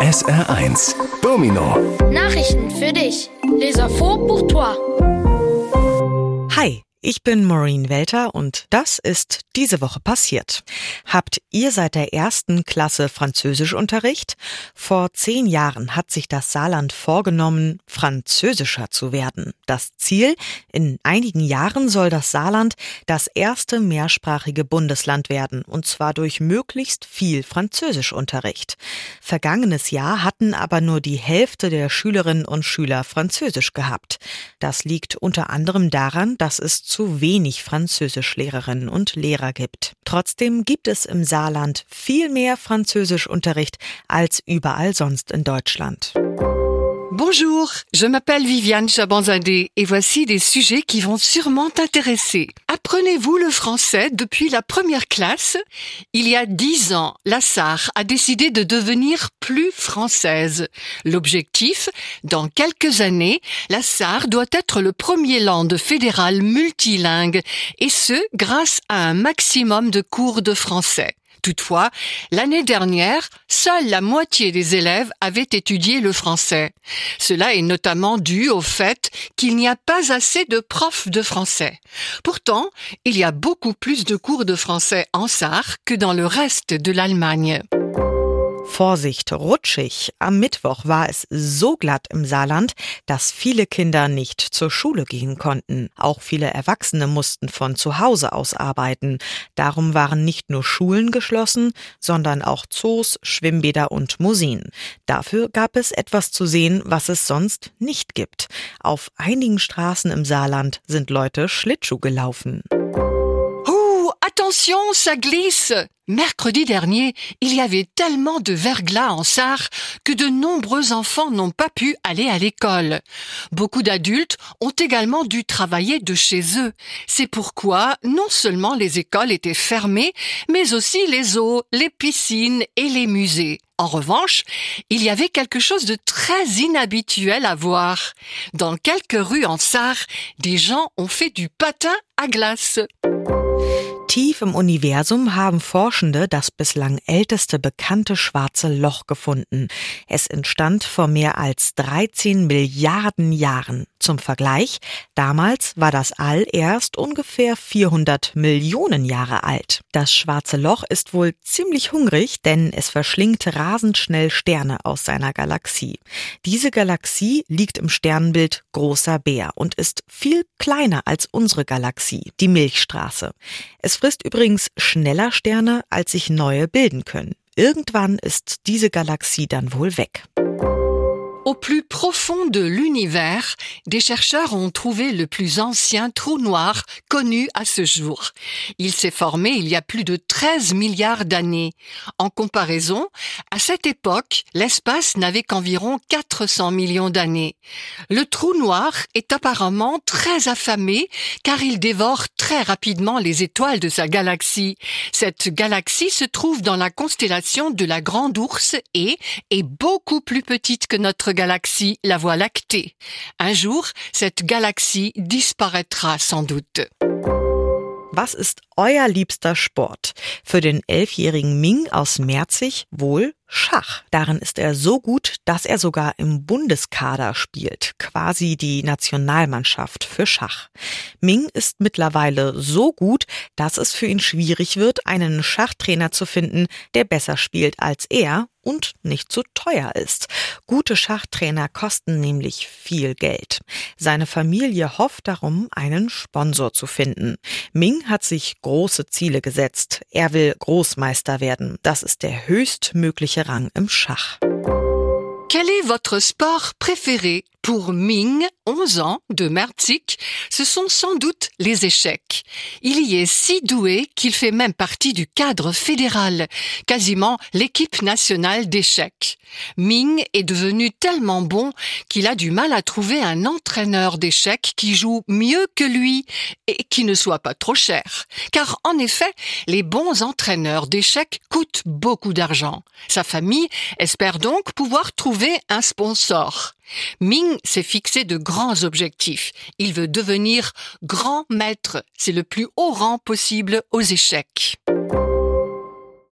SR1 Domino Nachrichten für dich. Les infos pour toi. Hi, ich bin Maureen Welter und das ist diese Woche passiert. Habt ihr seit der ersten Klasse Französischunterricht? Vor zehn Jahren hat sich das Saarland vorgenommen, französischer zu werden. Das Ziel? In einigen Jahren soll das Saarland das erste mehrsprachige Bundesland werden, und zwar durch möglichst viel Französischunterricht. Vergangenes Jahr hatten aber nur die Hälfte der Schülerinnen und Schüler Französisch gehabt. Das liegt unter anderem daran, dass es zu wenig Französischlehrerinnen und Lehrer gibt. Trotzdem gibt es im Saarland viel mehr Französischunterricht als überall sonst in Deutschland. Bonjour, je m'appelle Viviane Chabanzadeh et voici des sujets qui vont sûrement t'intéresser. Apprenez-vous le français depuis la première classe? Il y a dix ans, la Sarre a décidé de devenir plus française. L'objectif? Dans quelques années, la Sarre doit être le premier land fédéral multilingue et ce, grâce à un maximum de cours de français. Toutefois, l'année dernière, seule la moitié des élèves avaient étudié le français. Cela est notamment dû au fait qu'il n'y a pas assez de profs de français. Pourtant, il y a beaucoup plus de cours de français en Sarre que dans le reste de l'Allemagne. Vorsicht, rutschig. Am Mittwoch war es so glatt im Saarland, dass viele Kinder nicht zur Schule gehen konnten. Auch viele Erwachsene mussten von zu Hause aus arbeiten. Darum waren nicht nur Schulen geschlossen, sondern auch Zoos, Schwimmbäder und Museen. Dafür gab es etwas zu sehen, was es sonst nicht gibt. Auf einigen Straßen im Saarland sind Leute Schlittschuh gelaufen. Attention, ça glisse Mercredi dernier, il y avait tellement de verglas en Sarre que de nombreux enfants n'ont pas pu aller à l'école. Beaucoup d'adultes ont également dû travailler de chez eux. C'est pourquoi non seulement les écoles étaient fermées, mais aussi les eaux, les piscines et les musées. En revanche, il y avait quelque chose de très inhabituel à voir. Dans quelques rues en Sarre, des gens ont fait du patin à glace. Tief im Universum haben Forschende das bislang älteste bekannte schwarze Loch gefunden. Es entstand vor mehr als 13 Milliarden Jahren. Zum Vergleich, damals war das All erst ungefähr 400 Millionen Jahre alt. Das schwarze Loch ist wohl ziemlich hungrig, denn es verschlingt rasend schnell Sterne aus seiner Galaxie. Diese Galaxie liegt im Sternbild Großer Bär und ist viel kleiner als unsere Galaxie, die Milchstraße. Es frisst übrigens schneller Sterne, als sich neue bilden können. Irgendwann ist diese Galaxie dann wohl weg. Au plus profond de l'univers, des chercheurs ont trouvé le plus ancien trou noir connu à ce jour. Il s'est formé il y a plus de 13 milliards d'années. En comparaison, à cette époque, l'espace n'avait qu'environ 400 millions d'années. Le trou noir est apparemment très affamé car il dévore très rapidement les étoiles de sa galaxie. Cette galaxie se trouve dans la constellation de la Grande Ourse et est beaucoup plus petite que notre galaxie, la Voie lactée. Un jour, cette galaxie disparaîtra sans doute. Was ist euer liebster Sport? Für den elfjährigen Ming aus Merzig wohl Schach. Darin ist er so gut, dass er sogar im Bundeskader spielt, quasi die Nationalmannschaft für Schach. Ming ist mittlerweile so gut, dass es für ihn schwierig wird, einen Schachtrainer zu finden, der besser spielt als er und nicht zu teuer ist. Gute Schachtrainer kosten nämlich viel Geld. Seine Familie hofft darum, einen Sponsor zu finden. Ming hat sich große Ziele gesetzt. Er will Großmeister werden. Das ist der höchstmögliche Rang im Schach. Quel est votre sport préféré Pour Ming, 11 ans, de Merzig, ce sont sans doute les échecs. Il y est si doué qu'il fait même partie du cadre fédéral, quasiment l'équipe nationale d'échecs. Ming est devenu tellement bon qu'il a du mal à trouver un entraîneur d'échecs qui joue mieux que lui et qui ne soit pas trop cher. Car en effet, les bons entraîneurs d'échecs coûtent beaucoup d'argent. Sa famille espère donc pouvoir trouver un sponsor. Ming s'est fixé de grands objectifs. Il veut devenir grand maître. C'est le plus haut rang possible aux échecs.